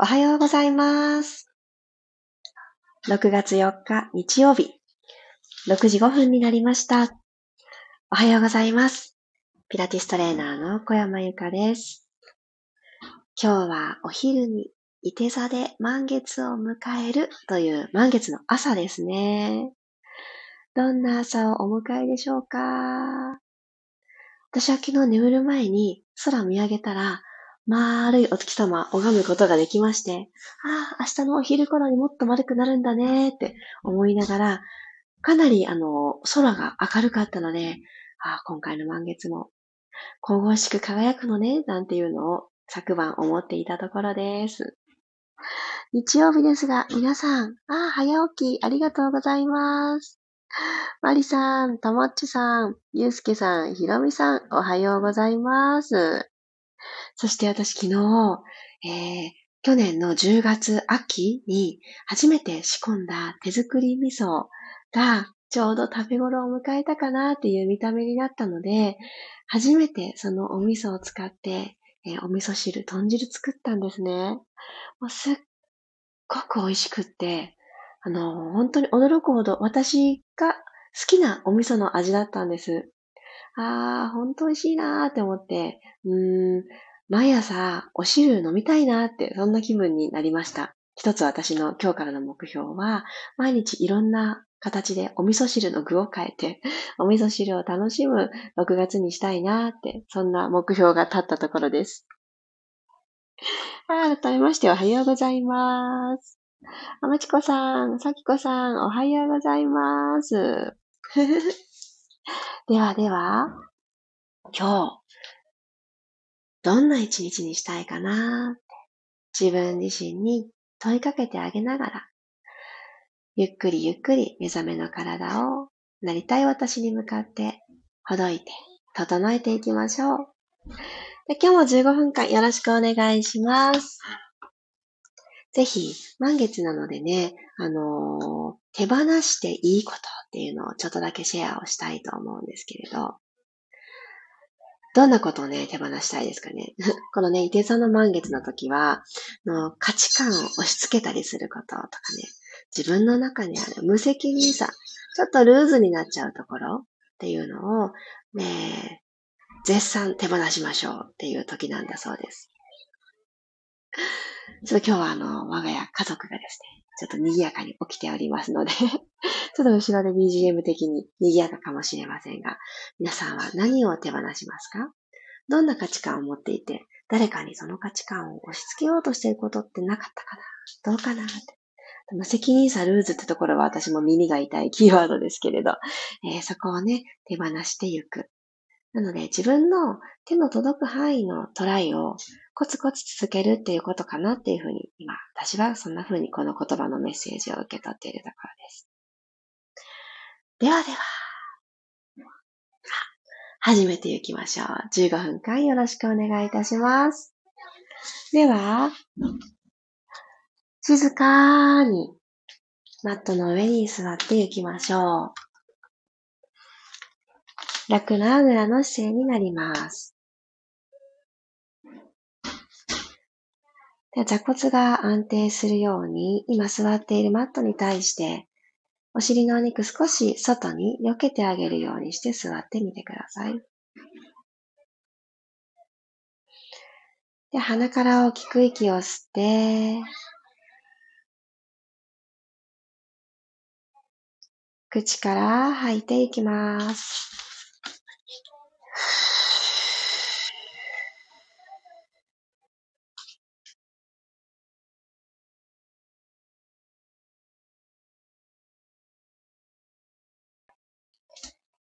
おはようございます。6月4日日曜日、6時5分になりました。おはようございます。ピラティストレーナーの小山由かです。今日はお昼に伊手座で満月を迎えるという満月の朝ですね。どんな朝をお迎えでしょうか私は昨日眠る前に空見上げたら、丸いお月様拝むことができまして、ああ、明日のお昼頃にもっと丸くなるんだねって思いながら、かなりあの、空が明るかったので、ああ、今回の満月も神々しく輝くのね、なんていうのを昨晩思っていたところです。日曜日ですが、皆さん、ああ、早起きありがとうございます。マリさん、ともっちさん、ゆうすけさん、ひろみさん、おはようございます。そして私昨日、えー、去年の10月秋に初めて仕込んだ手作り味噌がちょうど食べ頃を迎えたかなっていう見た目になったので、初めてそのお味噌を使って、えーお味噌汁、豚汁作ったんですね。もうすっごく美味しくって、あの、本当に驚くほど私が好きなお味噌の味だったんです。あー、本当美味しいなーって思って、うーん、毎朝お汁飲みたいなーって、そんな気分になりました。一つ私の今日からの目標は、毎日いろんな形でお味噌汁の具を変えて、お味噌汁を楽しむ6月にしたいなーって、そんな目標が立ったところです。改めましておはようございます。あまちこさん、さきこさん、おはようございます。ではでは、今日、どんな一日にしたいかな？自分自身に問いかけてあげながら、ゆっくりゆっくり目覚めの体をなりたい私に向かってほどいて整えていきましょう。で今日も15分間よろしくお願いします。ぜひ、満月なのでね、あのー手放していいことっていうのをちょっとだけシェアをしたいと思うんですけれど、どんなことをね、手放したいですかね。このね、伊手座の満月の時は、の価値観を押し付けたりすることとかね、自分の中にある無責任さ、ちょっとルーズになっちゃうところっていうのを、ね、絶賛手放しましょうっていう時なんだそうです。ちょっと今日はあの、我が家家族がですね、ちょっと賑やかに起きておりますので、ちょっと後ろで BGM 的に賑やかかもしれませんが、皆さんは何を手放しますか？どんな価値観を持っていて、誰かにその価値観を押し付けようとしていることってなかったかな？どうかな？って。無責任さルーズってところは私も耳が痛いキーワードですけれど、えーそこをね、手放していく。なので自分の手の届く範囲のトライをコツコツ続けるっていうことかなっていうふうに、今、私はそんなふうにこの言葉のメッセージを受け取っているところです。ではでは、始めていきましょう。15分間よろしくお願いいたします。では、静かにマットの上に座っていきましょう。楽なあぐらの姿勢になります。で座骨が安定するように、今座っているマットに対して、お尻のお肉少し外に避けてあげるようにして座ってみてください。で、鼻から大きく息を吸って、口から吐いていきます。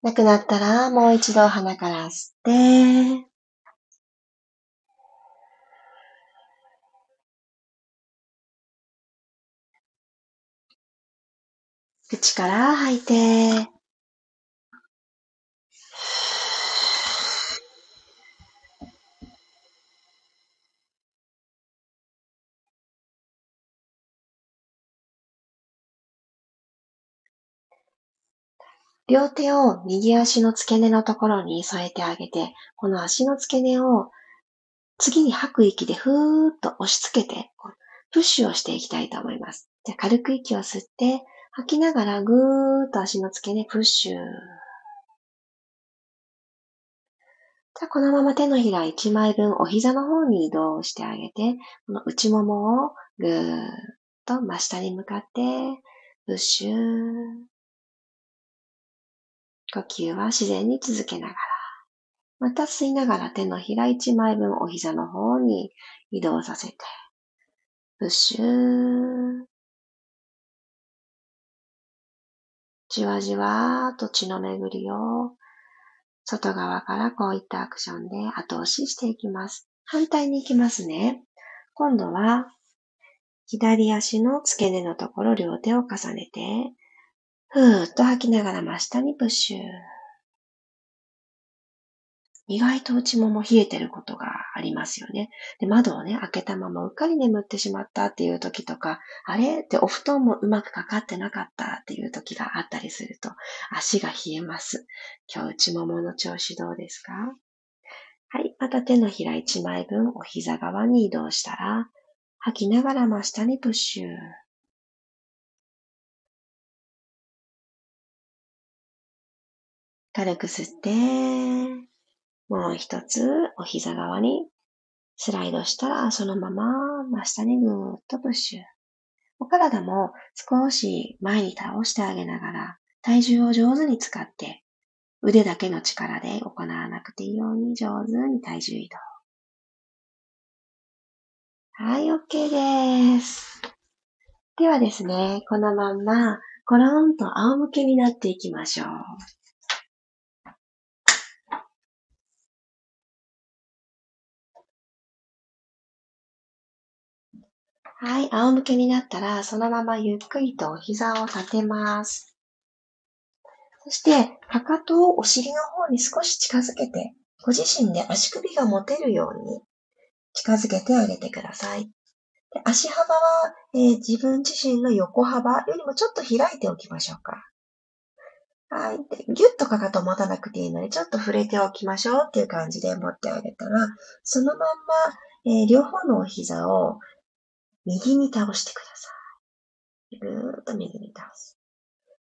なくなったらもう一度鼻から吸って、口から吐いて、両手を右足の付け根のところに添えてあげて、この足の付け根を次に吐く息でふーっと押し付けて、プッシュをしていきたいと思います。じゃ軽く息を吸って、吐きながらぐーっと足の付け根プッシュ。じゃこのまま手のひら1枚分お膝の方に移動してあげて、この内ももをぐーっと真下に向かってプッシュ。呼吸は自然に続けながら。また吸いながら手のひら1枚分お膝の方に移動させて。プッシュー。じわじわと血の巡りを外側からこういったアクションで後押ししていきます。反対に行きますね。今度は左足の付け根のところ両手を重ねて、ふーっと吐きながら真下にプッシュ。意外と内もも冷えてることがありますよね。で、窓をね、開けたままうっかり眠ってしまったっていう時とか、あれ？ってお布団もうまくかかってなかったっていう時があったりすると、足が冷えます。今日内ももの調子どうですか？はい。また手のひら1枚分お膝側に移動したら、吐きながら真下にプッシュ。軽く吸って、もう一つお膝側にスライドしたらそのまま真下にぐーっとプッシュ。お体も少し前に倒してあげながら体重を上手に使って腕だけの力で行わなくていいように上手に体重移動。はい、OK です。ではですね、このまんまコロンと仰向けになっていきましょう。はい、仰向けになったら、そのままゆっくりとお膝を立てます。そして、かかとをお尻の方に少し近づけて、ご自身で足首が持てるように近づけてあげてください。で足幅は、えー、自分自身の横幅よりもちょっと開いておきましょうか。はい。でぎゅっとかかと持たなくていいので、ちょっと触れておきましょうっていう感じで持ってあげたら、そのまんま、えー、両方のお膝を右に倒してください。ぐーっと右に倒す。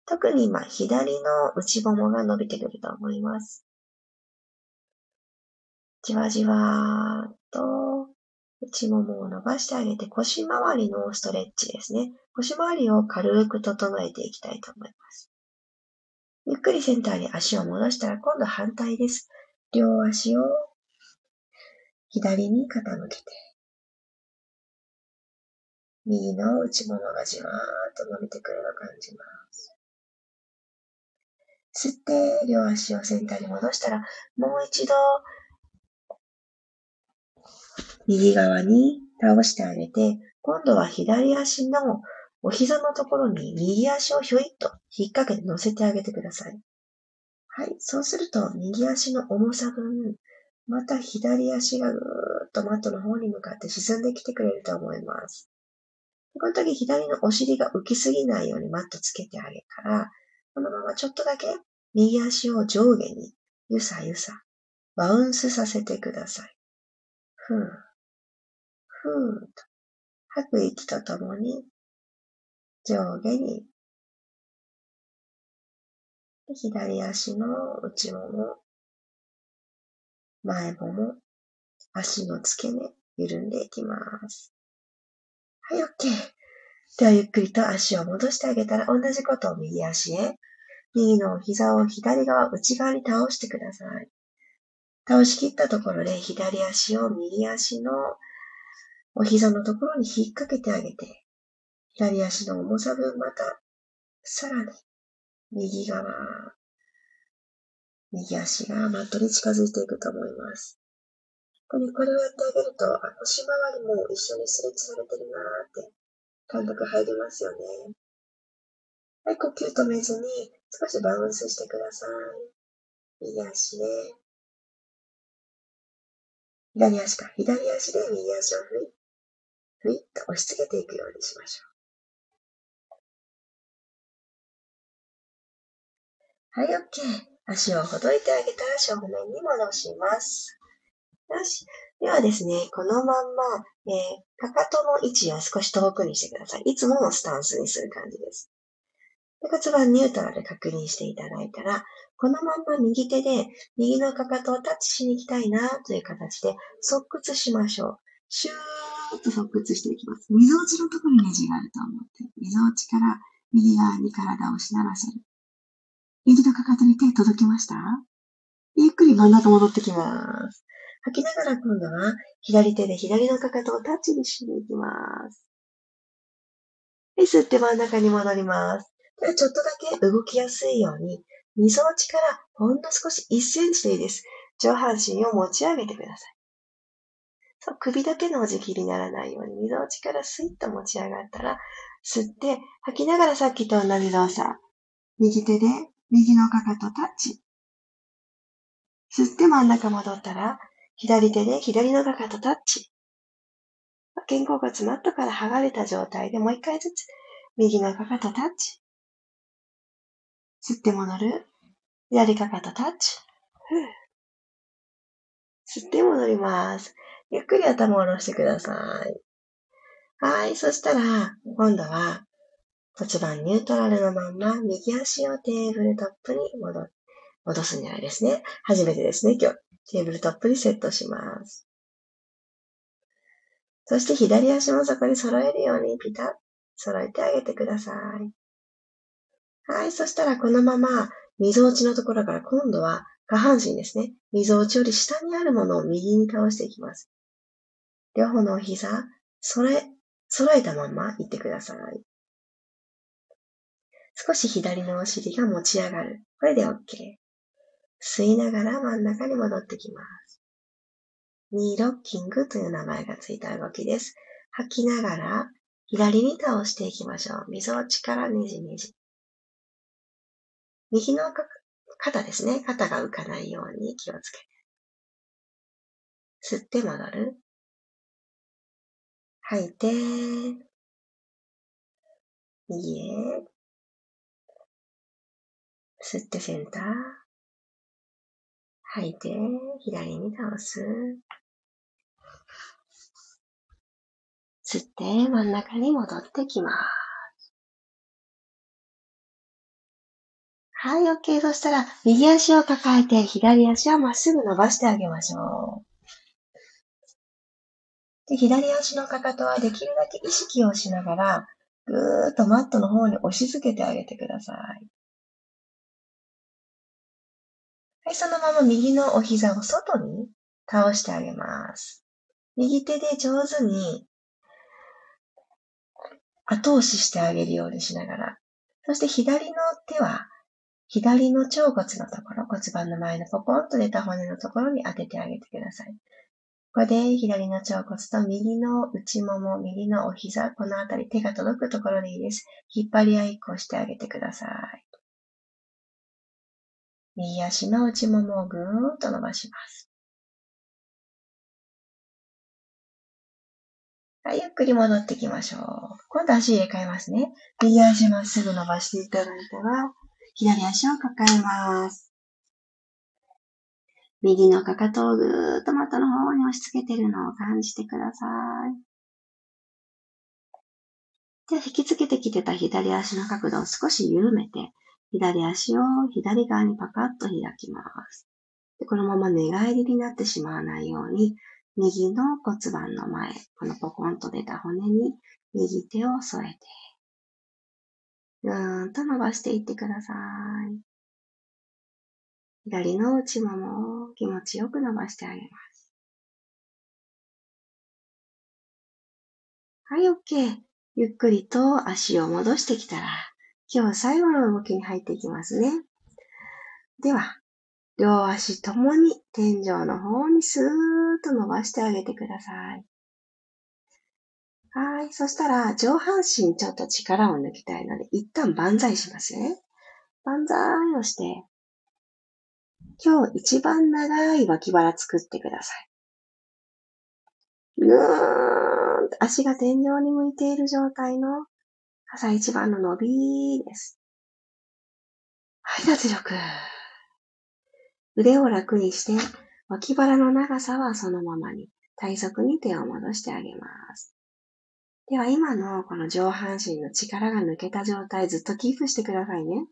特に今、左の内ももが伸びてくると思います。じわじわーっと内ももを伸ばしてあげて腰回りのストレッチですね。腰回りを軽く整えていきたいと思います。ゆっくりセンターに足を戻したら今度反対です。両足を左に傾けて右の内ももがじわーっと伸びてくるのを感じます。吸って、両足をセンターに戻したら、もう一度、右側に倒してあげて、今度は左足のお膝のところに右足をひょいっと引っ掛けて乗せてあげてください。はい。そうすると、右足の重さ分、また左足がぐーっとマットの方に向かって沈んできてくれると思います。この時左のお尻が浮きすぎないようにマットつけてあげたら、このままちょっとだけ右足を上下にゆさゆさ、バウンスさせてください。ふー、ふーと、吐く息とともに上下に、左足の内もも、前もも、足の付け根、緩んでいきます。はい、OK。では、ゆっくりと足を戻してあげたら、同じことを右足へ。右の膝を左側、内側に倒してください。倒しきったところで、左足を右足のお膝のところに引っ掛けてあげて、左足の重さ分また、さらに、右側、右足がマットに近づいていくと思います。これ、これをやってあげると、腰回りも一緒にスレッチされてるなーって感覚入りますよね。はい、呼吸止めずに少しバウンスしてください。右足で、左足か、左足で右足をふい、ふいっと押し付けていくようにしましょう。はい、OK。足をほどいてあげたら正面に戻します。よし。ではですね、このまんま、えー、かかとの位置を少し遠くにしてください。いつものスタンスにする感じです。で骨盤ニュートラル確認していただいたら、このまんま右手で右のかかとをタッチしに行きたいなという形で側屈しましょう。シューッと側屈していきます。溝落ちのところにネジがあると思って、溝落ちから右側に体をしならせる。右のかかとに手届きました？ゆっくり真ん中戻ってきます。吐きながら今度は左手で左のかかとをタッチにしに行きます。はい、吸って真ん中に戻ります。でちょっとだけ動きやすいように、溝落ちからほんの少し1センチでいいです。上半身を持ち上げてください。そう、首だけのお辞儀にならないように、溝落ちからスイッと持ち上がったら、吸って吐きながらさっきと同じ動作。右手で右のかかとタッチ。吸って真ん中戻ったら、左手で左のかかとタッチ。肩甲骨マットから剥がれた状態でもう一回ずつ、右のかかとタッチ。吸って戻る。左かかとタッチ。吸って戻ります。ゆっくり頭を下ろしてください。はい。そしたら、今度は骨盤ニュートラルのまんま、右足をテーブルトップに戻、戻すんじゃないですね。初めてですね、今日。テーブルトップにセットします。そして左足もそこに揃えるようにピタッ、揃えてあげてください。はい。そしたらこのまま、溝落ちのところから今度は下半身ですね。溝落ちより下にあるものを右に倒していきます。両方のお膝、揃え、揃えたまま行ってください。少し左のお尻が持ち上がる。これで OK。吸いながら真ん中に戻ってきます。ニーロッキングという名前がついた動きです。吐きながら左に倒していきましょう。溝落ちからねじねじ。右の肩ですね。肩が浮かないように気をつけて。吸って戻る。吐いて、右へ。吸ってセンター。吐いて、左に倒す。吸って真ん中に戻ってきます。はい、OK。そしたら、右足を抱えて、左足はまっすぐ伸ばしてあげましょう。で、左足のかかとはできるだけ意識をしながら、ぐーっとマットの方に押し付けてあげてください。はい、そのまま右のお膝を外に倒してあげます。右手で上手に後押ししてあげるようにしながら、そして左の手は左の腸骨のところ、骨盤の前のポコンと出た骨のところに当ててあげてください。ここで左の腸骨と右の内もも、右のお膝、このあたり手が届くところでいいです。引っ張り合いっこしてあげてください。右足の内ももをぐーんと伸ばします。はい、ゆっくり戻ってきましょう。今度足入れ替えますね。右足まっすぐ伸ばしていただいたら、左足を抱えます。右のかかとをぐーっと股の方に押し付けてるのを感じてください。では、引き付けてきてた左足の角度を少し緩めて、左足を左側にパカッと開きます。でこのまま寝返りになってしまわないように、右の骨盤の前、このポコンと出た骨に右手を添えて、ぐーんと伸ばしていってください。左の内ももを気持ちよく伸ばしてあげます。はい、OK。ゆっくりと足を戻してきたら、今日は最後の動きに入っていきますね。では、両足ともに天井の方にスーッと伸ばしてあげてください。はい。そしたら、上半身ちょっと力を抜きたいので、一旦万歳しますね。万歳をして、今日一番長い脇腹作ってください。ぐーんと足が天井に向いている状態の朝一番の伸びです。はい、脱力。腕を楽にして、脇腹の長さはそのままに。体側に手を戻してあげます。では今のこの上半身の力が抜けた状態ずっとキープしてくださいね。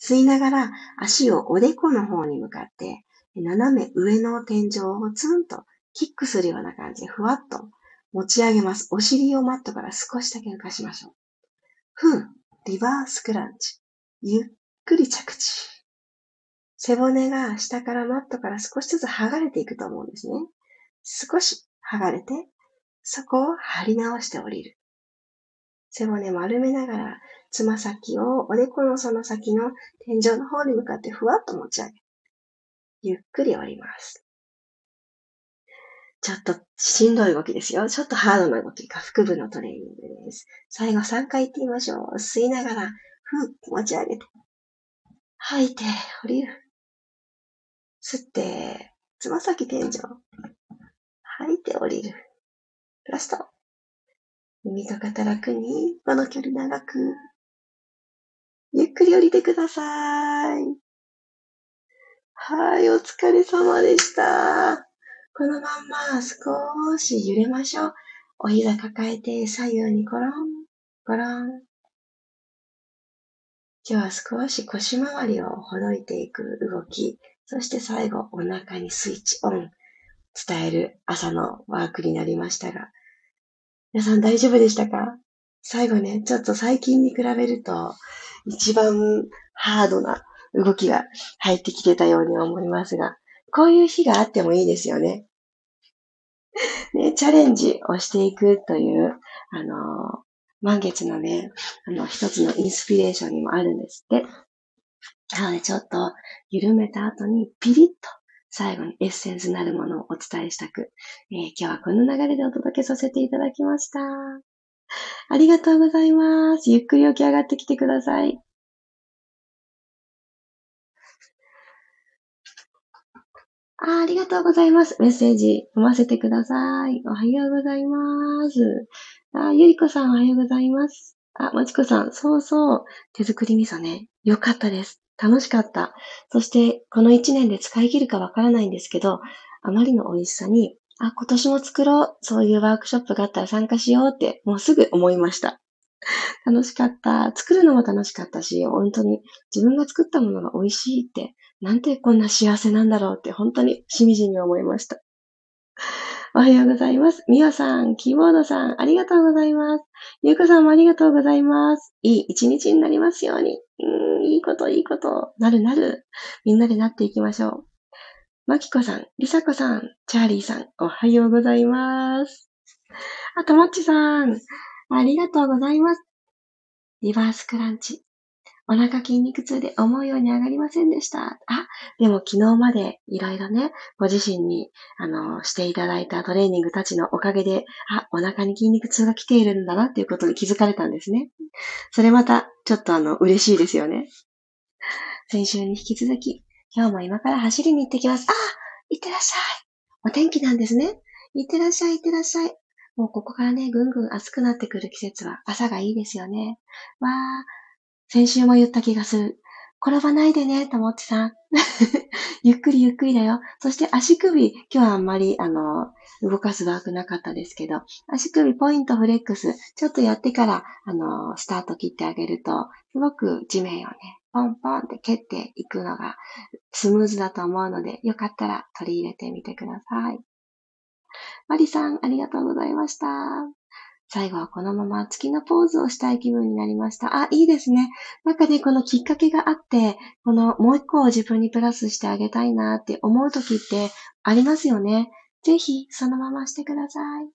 吸いながら足をおでこの方に向かって斜め上の天井をツンとキックするような感じでふわっと持ち上げます。お尻をマットから少しだけ浮かしましょう。ふう、リバースクランチ。ゆっくり着地。背骨が下からマットから少しずつ剥がれていくと思うんですね。少し剥がれて、そこを張り直して降りる。背骨丸めながら、つま先をおでこのその先の天井の方に向かってふわっと持ち上げ、ゆっくり降ります。ちょっとしんどい動きですよ。ちょっとハードな動き、下腹部のトレーニングです。最後3回行ってみましょう。吸いながら、ふう、持ち上げて。吐いて、降りる。吸って、つま先天井。吐いて降りる。ラスト。耳と肩楽に、この距離長く。ゆっくり降りてください。はい、お疲れ様でした。このまんま少し揺れましょう。お膝抱えて左右にコロン、コロン。今日は少し腰回りをほどいていく動き、そして最後お腹にスイッチオン、伝える朝のワークになりましたが、皆さん大丈夫でしたか？最後ね、ちょっと最近に比べると一番ハードな動きが入ってきてたように思いますが、こういう日があってもいいですよね。ね、チャレンジをしていくという、あの、満月のね、あの、一つのインスピレーションにもあるんですって。なので、ちょっと緩めた後にピリッと最後にエッセンスなるものをお伝えしたく、えー、今日はこの流れでお届けさせていただきました。ありがとうございます。ゆっくり起き上がってきてください。あありがとうございます。メッセージ読ませてください。おはようございます。あゆりこさんおはようございます。あ、まちこさん、そうそう。手作り味噌ね。よかったです。楽しかった。そして、この一年で使い切るかわからないんですけど、あまりの美味しさに、あ、今年も作ろう。そういうワークショップがあったら参加しようって、もうすぐ思いました。楽しかった。作るのも楽しかったし、本当に自分が作ったものが美味しいってなんてこんな幸せなんだろうって本当にしみじみ思いました。おはようございます。みわさん、キーボードさん、ありがとうございます。ゆうこさんもありがとうございます。いい一日になりますように。うん、いいこと、いいこと。なるなる。みんなでなっていきましょう。まきこさん、りさこさん、チャーリーさん、おはようございます。あともっちさん、ありがとうございます。リバースクランチ。お腹筋肉痛で思うように上がりませんでした。あ、でも昨日までいろいろね、ご自身に、あの、していただいたトレーニングたちのおかげで、あ、お腹に筋肉痛が来ているんだなっていうことに気づかれたんですね。それまた、ちょっとあの、嬉しいですよね。先週に引き続き、今日も今から走りに行ってきます。あ、行ってらっしゃい。お天気なんですね。行ってらっしゃい、行ってらっしゃい。もうここからね、ぐんぐん暑くなってくる季節は朝がいいですよね。わー、先週も言った気がする。転ばないでね、ともっちさん。ゆっくりゆっくりだよ。そして足首、今日はあんまり、あの、動かすワークなかったですけど、足首ポイントフレックス、ちょっとやってから、あの、スタート切ってあげると、すごく地面をね、ポンポンって蹴っていくのがスムーズだと思うので、よかったら取り入れてみてください。マリさん、ありがとうございました。最後はこのまま月のポーズをしたい気分になりました。あ、いいですね。なんかね、このきっかけがあって、このもう一個を自分にプラスしてあげたいなって思う時ってありますよね。ぜひそのまましてください。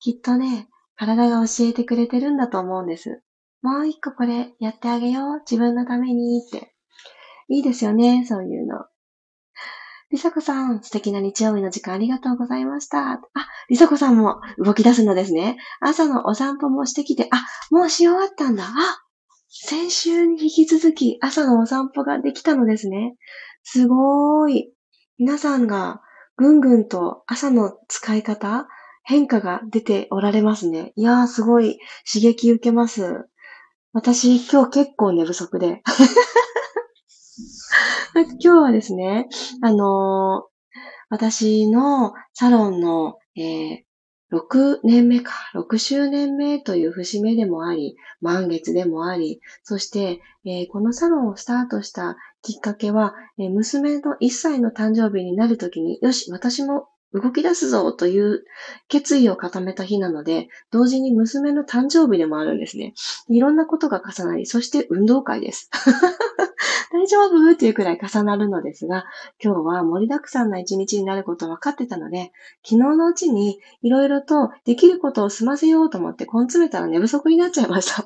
きっとね、体が教えてくれてるんだと思うんです。もう一個これやってあげよう。自分のためにって。いいですよね、そういうの。りさこさん、素敵な日曜日の時間ありがとうございました。あ、りさこさんも動き出すのですね。朝のお散歩もしてきて、あ、もうし終わったんだ。あ、先週に引き続き朝のお散歩ができたのですね。すごーい。皆さんがぐんぐんと朝の使い方、変化が出ておられますね。いやー、すごい刺激受けます。私、今日結構寝不足で。今日はですね、あのー、私のサロンのえー、6年目か、6周年目という節目でもあり、満月でもあり、そして、えー、このサロンをスタートしたきっかけは、えー、娘の1歳の誕生日になるときに、よし、私も動き出すぞという決意を固めた日なので、同時に娘の誕生日でもあるんですね。いろんなことが重なり、そして運動会です。大丈夫？っていうくらい重なるのですが、今日は盛りだくさんな一日になること分かってたので、昨日のうちにいろいろとできることを済ませようと思って根詰めたら寝不足になっちゃいました。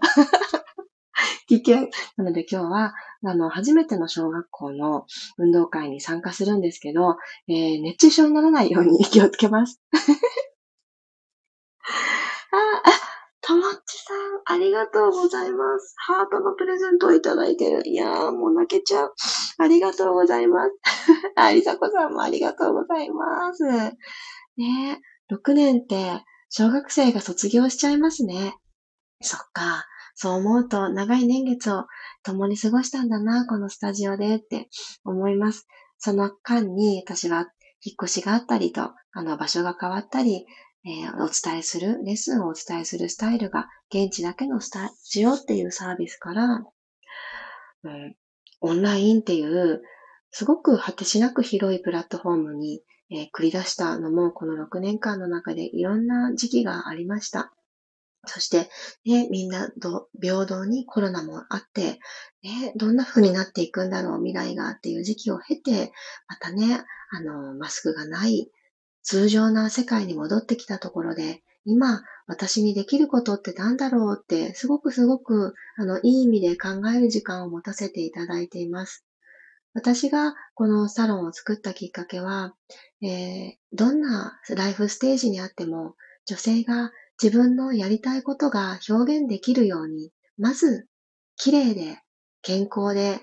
危険。なので今日は、あの、初めての小学校の運動会に参加するんですけど、えー、熱中症にならないように 気をつけます。あ、あ、ともっちさん、ありがとうございます。ハートのプレゼントをいただいてる。いやー、もう泣けちゃう。ありがとうございます。あ、りさこさんもありがとうございます。ね6年って小学生が卒業しちゃいますね。そっか。そう思うと長い年月を共に過ごしたんだな、このスタジオでって思います。その間に私は引っ越しがあったりと、あの場所が変わったり、えー、お伝えする、レッスンをお伝えするスタイルが現地だけのスタジオっていうサービスから、うん、オンラインっていうすごく果てしなく広いプラットフォームに、えー、繰り出したのもこの6年間の中でいろんな時期がありました。そして、ね、みんな平等にコロナもあって、ね、どんな風になっていくんだろう、未来がっていう時期を経て、またね、あの、マスクがない通常な世界に戻ってきたところで、今、私にできることって何だろうって、すごくすごく、あの、いい意味で考える時間を持たせていただいています。私がこのサロンを作ったきっかけは、えー、どんなライフステージにあっても、女性が自分のやりたいことが表現できるように、まず、綺麗で、健康で、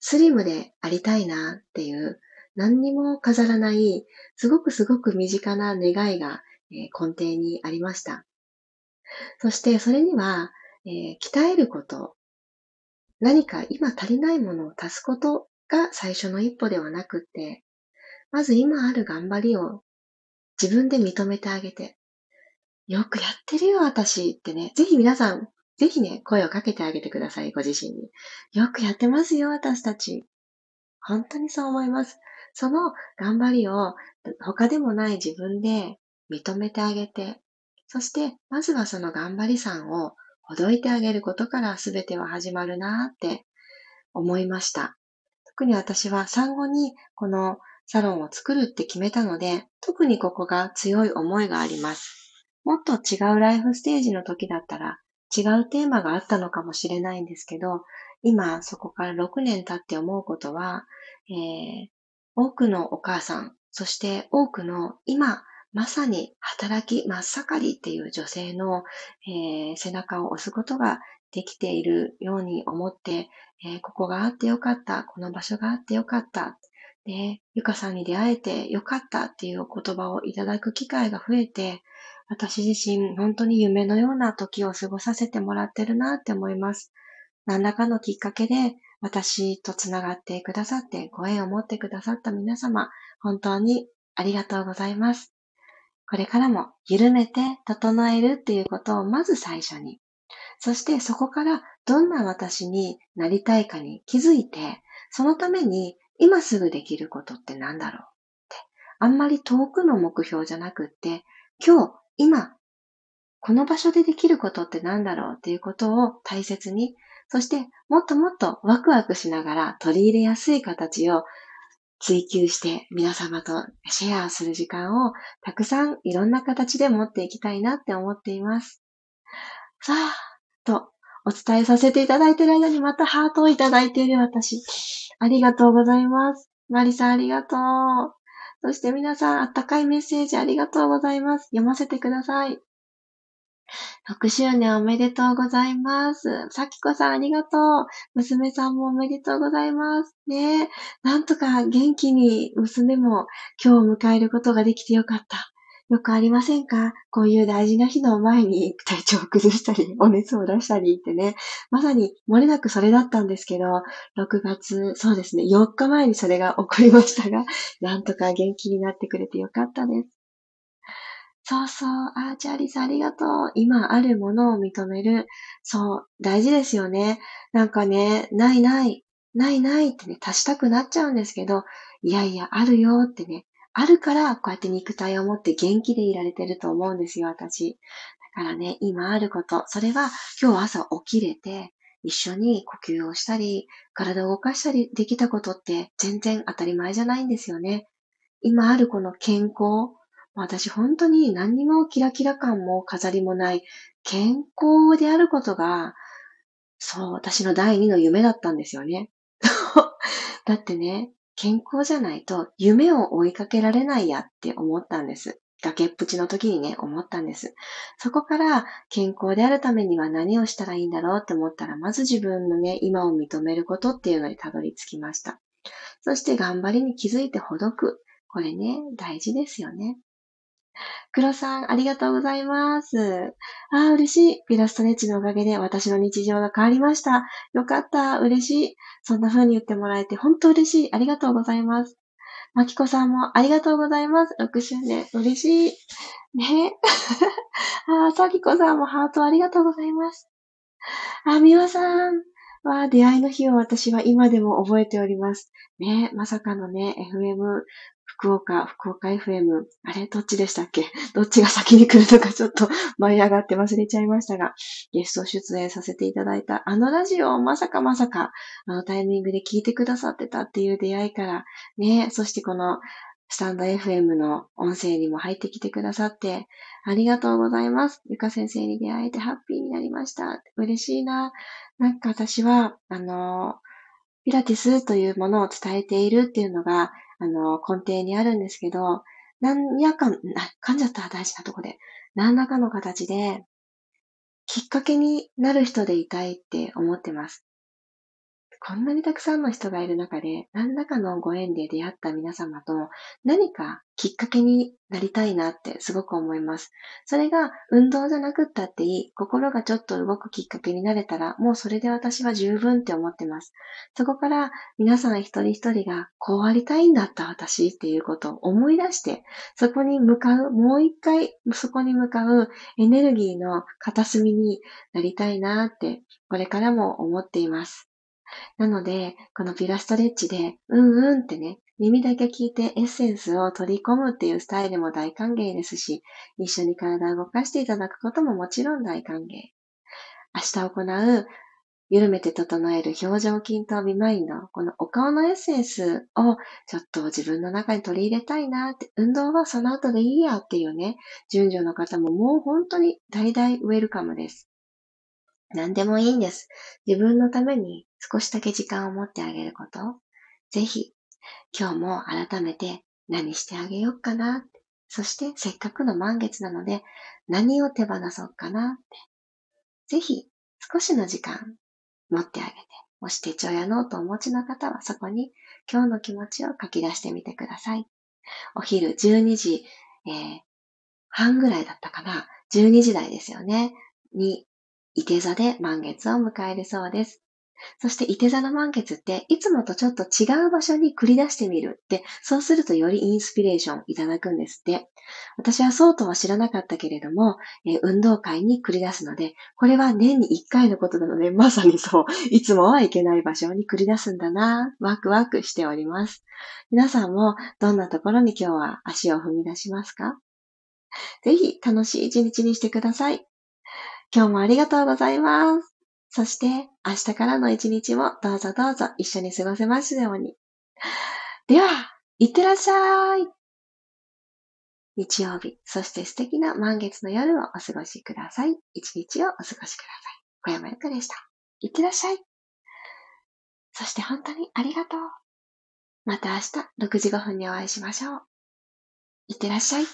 スリムでありたいなっていう、何にも飾らない、すごくすごく身近な願いが、え根底にありました。そしてそれには、えー、鍛えること、何か今足りないものを足すことが最初の一歩ではなくって、まず今ある頑張りを自分で認めてあげて、よくやってるよ、私ってね。ぜひ皆さん、ぜひね、声をかけてあげてください、ご自身に。よくやってますよ、私たち。本当にそう思います。その頑張りを他でもない自分で認めてあげて、そしてまずはその頑張りさんをほどいてあげることから全ては始まるなって思いました。特に私は産後にこのサロンを作るって決めたので、特にここが強い思いがあります。もっと違うライフステージの時だったら違うテーマがあったのかもしれないんですけど、今そこから6年経って思うことは、えー、多くのお母さん、そして多くの今まさに働き真っ盛りっていう女性の、えー、背中を押すことができているように思って、えー、ここがあってよかった、この場所があってよかった、で、ゆかさんに出会えてよかったっていう言葉をいただく機会が増えて、私自身本当に夢のような時を過ごさせてもらってるなって思います。何らかのきっかけで私とつながってくださってご縁を持ってくださった皆様、本当にありがとうございます。これからも緩めて整えるっていうことをまず最初に。そしてそこからどんな私になりたいかに気づいて、そのために今すぐできることって何だろうって。あんまり遠くの目標じゃなくって、今日今、この場所でできることって何だろうっていうことを大切に、そしてもっともっとワクワクしながら取り入れやすい形を追求して皆様とシェアする時間をたくさんいろんな形で持っていきたいなって思っています。さあ、とお伝えさせていただいている間にまたハートをいただいている私。ありがとうございます。マリさんありがとう。そして皆さん、あったかいメッセージありがとうございます。読ませてください。6周年おめでとうございます。さきこさんありがとう。娘さんもおめでとうございます。ねなんとか元気に娘も今日を迎えることができてよかった。よくありませんか？こういう大事な日の前に体調を崩したり、お熱を出したりってね。まさに漏れなくそれだったんですけど、6月、そうですね、4日前にそれが起こりましたが、なんとか元気になってくれてよかったです。そうそう。あー、チャーリーさんありがとう。今あるものを認める。そう、大事ですよね。なんかね、ないない、ないないってね、足したくなっちゃうんですけど、いやいや、あるよってね、あるから、こうやって肉体を持って元気でいられてると思うんですよ、私。だからね、今あること、それは今日朝起きれて、一緒に呼吸をしたり、体を動かしたりできたことって全然当たり前じゃないんですよね。今あるこの健康、私本当に何にもキラキラ感も飾りもない健康であることが、そう、私の第二の夢だったんですよね。だってね、健康じゃないと夢を追いかけられないやって思ったんです。崖っぷちの時にね、思ったんです。そこから健康であるためには何をしたらいいんだろうって思ったら、まず自分のね、今を認めることっていうのにたどり着きました。そして頑張りに気づいてほどく。これね、大事ですよね。黒さん、ありがとうございます。ああ、嬉しい。ピラストレッチのおかげで私の日常が変わりました。よかった。嬉しい。そんな風に言ってもらえて本当嬉しい。ありがとうございます。まきこさんもありがとうございます。6周年。嬉しい。ね。あ、さきこさんもハートありがとうございます。あ、みわさん。は、出会いの日を私は今でも覚えております。ね、まさかのね、FM 福岡、福岡 FM。あれ？どっちでしたっけ？どっちが先に来るのかちょっと舞い上がって忘れちゃいましたが、ゲスト出演させていただいたあのラジオをまさかまさか、あのタイミングで聞いてくださってたっていう出会いから、ね、そしてこのスタンド FM の音声にも入ってきてくださって、ありがとうございます。ゆか先生に出会えてハッピーになりました。嬉しいな。なんか私は、あの、ピラティスというものを伝えているっていうのが、あの、根底にあるんですけど、何やかん、噛んじゃった大事なとこで、何らかの形で、きっかけになる人でいたいって思ってます。こんなにたくさんの人がいる中で、何らかのご縁で出会った皆様と何かきっかけになりたいなってすごく思います。それが運動じゃなくったっていい、心がちょっと動くきっかけになれたら、もうそれで私は十分って思ってます。そこから皆さん一人一人がこうありたいんだった私っていうことを思い出して、そこに向かう、もう一回そこに向かうエネルギーの片隅になりたいなって、これからも思っています。なので、このピラストレッチで、うんうんってね、耳だけ聞いてエッセンスを取り込むっていうスタイルも大歓迎ですし、一緒に体を動かしていただくことももちろん大歓迎。明日行う、緩めて整える表情筋とビマインド、このお顔のエッセンスをちょっと自分の中に取り入れたいなって、運動はその後でいいやっていうね、順序の方ももう本当に大々ウェルカムです。何でもいいんです。自分のために少しだけ時間を持ってあげること。ぜひ、今日も改めて何してあげようかな。そしてせっかくの満月なので何を手放そうかなって。ぜひ少しの時間持ってあげて、もし手帳やノートをお持ちの方はそこに今日の気持ちを書き出してみてください。お昼12時、えー、半ぐらいだったかな。12時台ですよね。に伊手座で満月を迎えるそうです。そして、伊手座の満月って、いつもとちょっと違う場所に繰り出してみるって、そうするとよりインスピレーションいただくんですって。私はそうとは知らなかったけれども、えー、運動会に繰り出すので、これは年に1回のことなので、まさにそう、いつもは行けない場所に繰り出すんだな、ワクワクしております。皆さんもどんなところに今日は足を踏み出しますか？ぜひ楽しい一日にしてください。今日もありがとうございます。そして、明日からの一日もどうぞどうぞ一緒に過ごせますように。では、いってらっしゃい。日曜日、そして素敵な満月の夜をお過ごしください。一日をお過ごしください。小山由かでした。いってらっしゃい。そして本当にありがとう。また明日6時5分にお会いしましょう。いってらっしゃい。